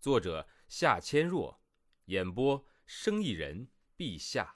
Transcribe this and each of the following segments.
作者夏千若，演播生意人陛下。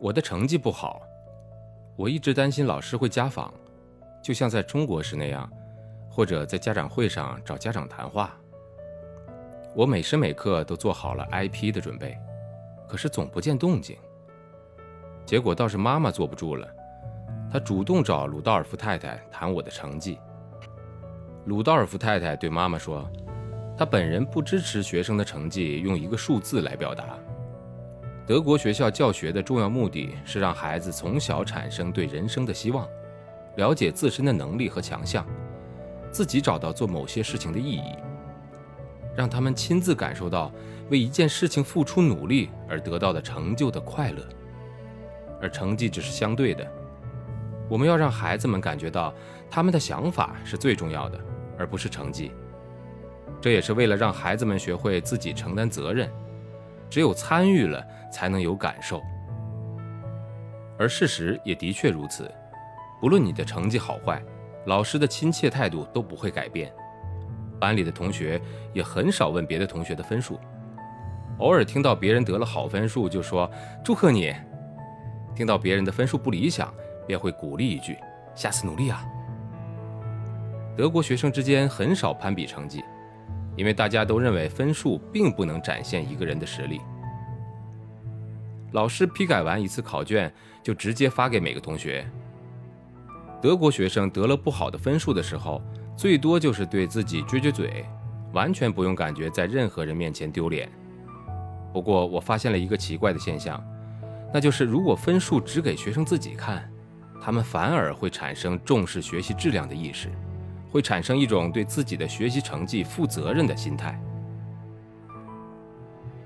我的成绩不好，我一直担心老师会家访，就像在中国时那样，或者在家长会上找家长谈话。我每时每刻都做好了挨批的准备，可是总不见动静。结果倒是妈妈坐不住了，她主动找鲁道尔夫太太谈我的成绩。鲁道尔夫太太对妈妈说：“她本人不支持学生的成绩用一个数字来表达。德国学校教学的重要目的是让孩子从小产生对人生的希望，了解自身的能力和强项，自己找到做某些事情的意义，让他们亲自感受到为一件事情付出努力而得到的成就的快乐。而成绩只是相对的，我们要让孩子们感觉到他们的想法是最重要的。”而不是成绩，这也是为了让孩子们学会自己承担责任。只有参与了，才能有感受。而事实也的确如此，不论你的成绩好坏，老师的亲切态度都不会改变。班里的同学也很少问别的同学的分数，偶尔听到别人得了好分数，就说祝贺你；听到别人的分数不理想，便会鼓励一句：下次努力啊。德国学生之间很少攀比成绩，因为大家都认为分数并不能展现一个人的实力。老师批改完一次考卷，就直接发给每个同学。德国学生得了不好的分数的时候，最多就是对自己撅撅嘴，完全不用感觉在任何人面前丢脸。不过，我发现了一个奇怪的现象，那就是如果分数只给学生自己看，他们反而会产生重视学习质量的意识。会产生一种对自己的学习成绩负责任的心态。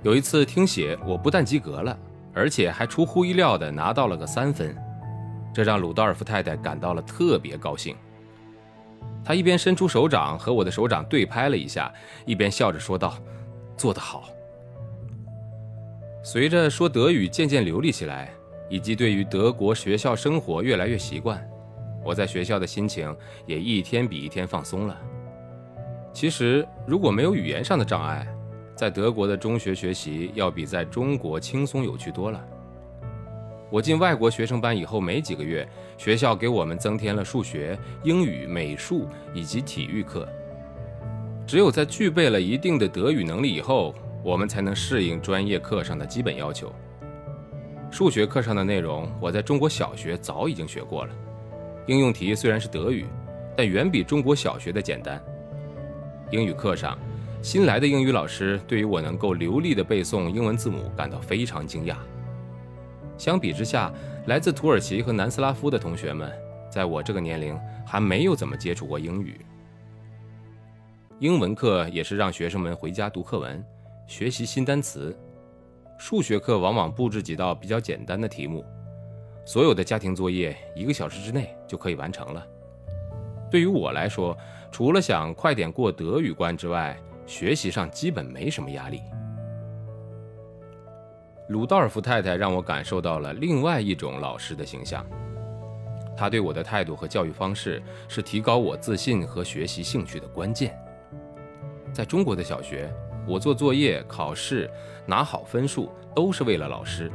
有一次听写，我不但及格了，而且还出乎意料地拿到了个三分，这让鲁道尔夫太太感到了特别高兴。她一边伸出手掌和我的手掌对拍了一下，一边笑着说道：“做得好。”随着说德语渐渐流利起来，以及对于德国学校生活越来越习惯。我在学校的心情也一天比一天放松了。其实，如果没有语言上的障碍，在德国的中学学习要比在中国轻松有趣多了。我进外国学生班以后没几个月，学校给我们增添了数学、英语、美术以及体育课。只有在具备了一定的德语能力以后，我们才能适应专业课上的基本要求。数学课上的内容，我在中国小学早已经学过了。应用题虽然是德语，但远比中国小学的简单。英语课上，新来的英语老师对于我能够流利的背诵英文字母感到非常惊讶。相比之下，来自土耳其和南斯拉夫的同学们，在我这个年龄还没有怎么接触过英语。英文课也是让学生们回家读课文，学习新单词。数学课往往布置几道比较简单的题目。所有的家庭作业一个小时之内就可以完成了。对于我来说，除了想快点过德语关之外，学习上基本没什么压力。鲁道尔夫太太让我感受到了另外一种老师的形象，他对我的态度和教育方式是提高我自信和学习兴趣的关键。在中国的小学，我做作业、考试拿好分数都是为了老师。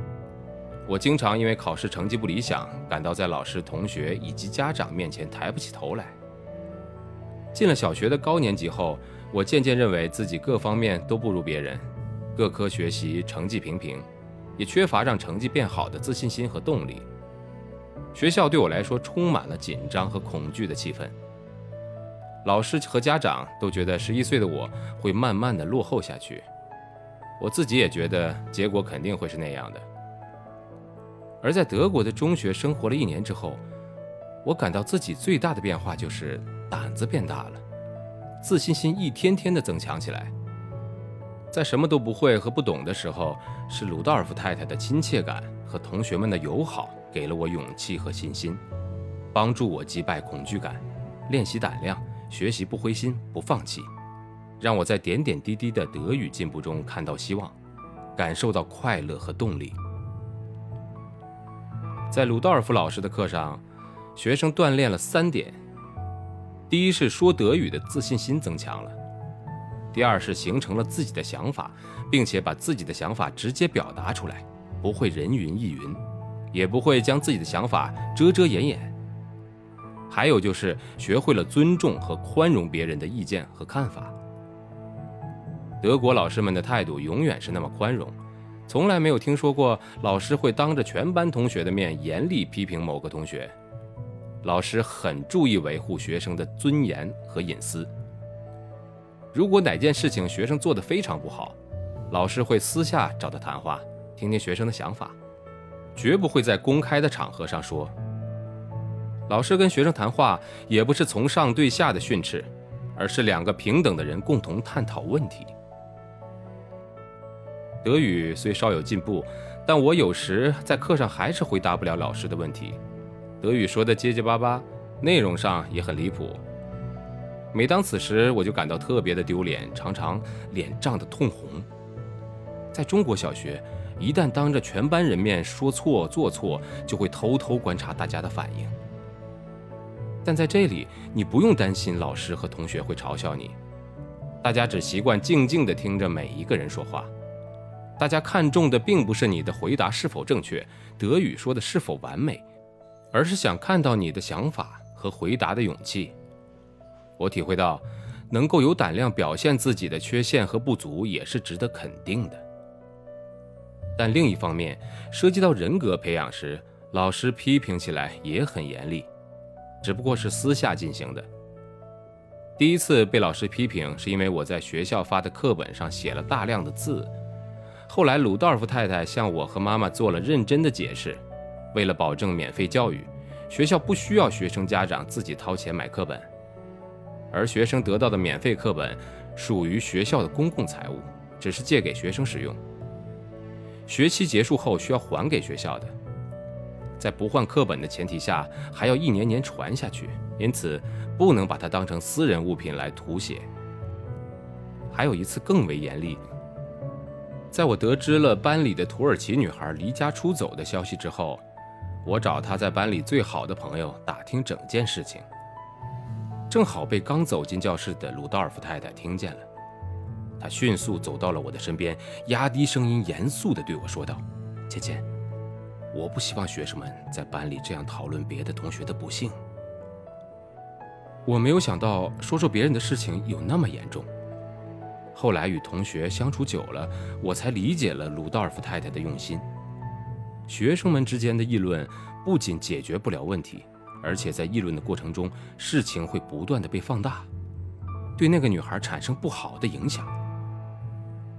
我经常因为考试成绩不理想，感到在老师、同学以及家长面前抬不起头来。进了小学的高年级后，我渐渐认为自己各方面都不如别人，各科学习成绩平平，也缺乏让成绩变好的自信心和动力。学校对我来说充满了紧张和恐惧的气氛。老师和家长都觉得十一岁的我会慢慢的落后下去，我自己也觉得结果肯定会是那样的。而在德国的中学生活了一年之后，我感到自己最大的变化就是胆子变大了，自信心一天天的增强起来。在什么都不会和不懂的时候，是鲁道尔夫太太的亲切感和同学们的友好给了我勇气和信心，帮助我击败恐惧感，练习胆量，学习不灰心不放弃，让我在点点滴滴的德语进步中看到希望，感受到快乐和动力。在鲁道尔夫老师的课上，学生锻炼了三点：第一是说德语的自信心增强了。第二是形成了自己的想法，并且把自己的想法直接表达出来，不会人云亦云，也不会将自己的想法遮遮掩掩。还有就是学会了尊重和宽容别人的意见和看法。德国老师们的态度永远是那么宽容，从来没有听说过老师会当着全班同学的面严厉批评某个同学。老师很注意维护学生的尊严和隐私。如果哪件事情学生做得非常不好，老师会私下找他谈话，听听学生的想法，绝不会在公开的场合上说。老师跟学生谈话也不是从上对下的训斥，而是两个平等的人共同探讨问题。德语虽稍有进步，但我有时在课上还是回答不了老师的问题，德语说的结结巴巴，内容上也很离谱。每当此时，我就感到特别的丢脸，常常脸涨得通红。在中国小学，一旦当着全班人面说错做错，就会偷偷观察大家的反应。但在这里，你不用担心老师和同学会嘲笑你，大家只习惯静静地听着每一个人说话。大家看重的并不是你的回答是否正确，德语说的是否完美，而是想看到你的想法和回答的勇气。我体会到，能够有胆量表现自己的缺陷和不足，也是值得肯定的。但另一方面，涉及到人格培养时，老师批评起来也很严厉，只不过是私下进行的。第一次被老师批评，是因为我在学校发的课本上写了大量的字。后来，鲁道夫太太向我和妈妈做了认真的解释，为了保证免费教育，学校不需要学生家长自己掏钱买课本。而学生得到的免费课本属于学校的公共财物，只是借给学生使用。学期结束后需要还给学校的，在不换课本的前提下，还要一年年传下去，因此不能把它当成私人物品来涂写。还有一次更为严厉，在我得知了班里的土耳其女孩离家出走的消息之后，我找她在班里最好的朋友打听整件事情。正好被刚走进教室的鲁道尔夫太太听见了，她迅速走到了我的身边，压低声音，严肃地对我说道：“芊芊，我不希望学生们在班里这样讨论别的同学的不幸。”我没有想到说说别人的事情有那么严重。后来与同学相处久了，我才理解了鲁道夫太太的用心。学生们之间的议论不仅解决不了问题。而且在议论的过程中，事情会不断的被放大，对那个女孩产生不好的影响。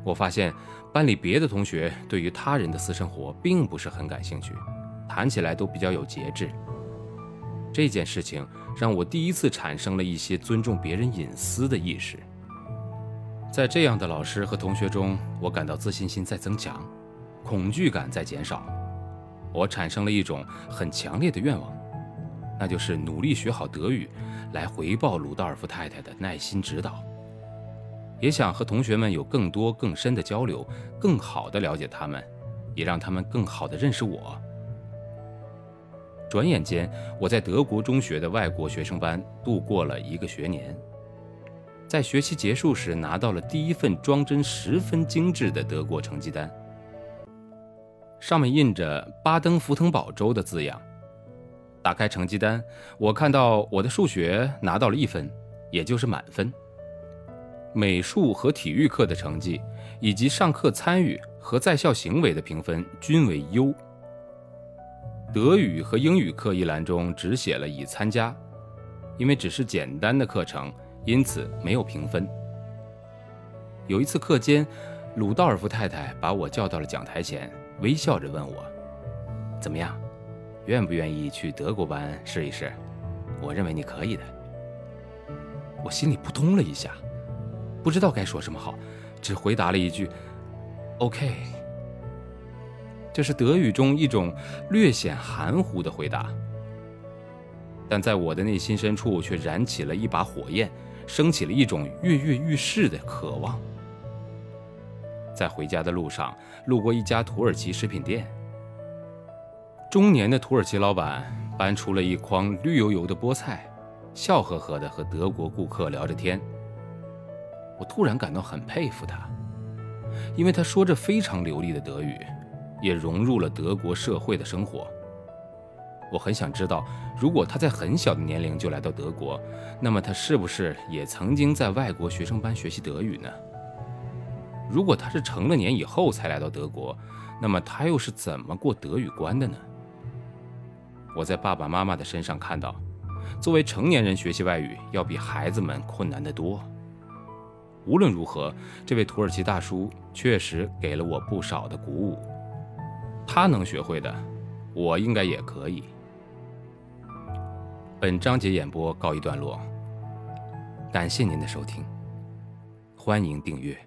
我发现班里别的同学对于他人的私生活并不是很感兴趣，谈起来都比较有节制。这件事情让我第一次产生了一些尊重别人隐私的意识。在这样的老师和同学中，我感到自信心在增强，恐惧感在减少。我产生了一种很强烈的愿望。那就是努力学好德语，来回报鲁道尔夫太太的耐心指导。也想和同学们有更多更深的交流，更好的了解他们，也让他们更好的认识我。转眼间，我在德国中学的外国学生班度过了一个学年，在学期结束时拿到了第一份装帧十分精致的德国成绩单，上面印着巴登符腾堡州的字样。打开成绩单，我看到我的数学拿到了一分，也就是满分。美术和体育课的成绩，以及上课参与和在校行为的评分均为优。德语和英语课一栏中只写了已参加，因为只是简单的课程，因此没有评分。有一次课间，鲁道尔夫太太把我叫到了讲台前，微笑着问我：“怎么样？”愿不愿意去德国班试一试？我认为你可以的。我心里扑通了一下，不知道该说什么好，只回答了一句：“OK。”这是德语中一种略显含糊的回答，但在我的内心深处却燃起了一把火焰，升起了一种跃跃欲试的渴望。在回家的路上，路过一家土耳其食品店，中年的土耳其老板搬出了一筐绿油油的菠菜，笑呵呵地和德国顾客聊着天。我突然感到很佩服他，因为他说着非常流利的德语。也融入了德国社会的生活。我很想知道，如果他在很小的年龄就来到德国，那么他是不是也曾经在外国学生班学习德语呢？如果他是成了年以后才来到德国，那么他又是怎么过德语关的呢？我在爸爸妈妈的身上看到，作为成年人学习外语要比孩子们困难得多。无论如何，这位土耳其大叔确实给了我不少的鼓舞。他能学会的，我应该也可以。本章节演播告一段落，感谢您的收听，欢迎订阅。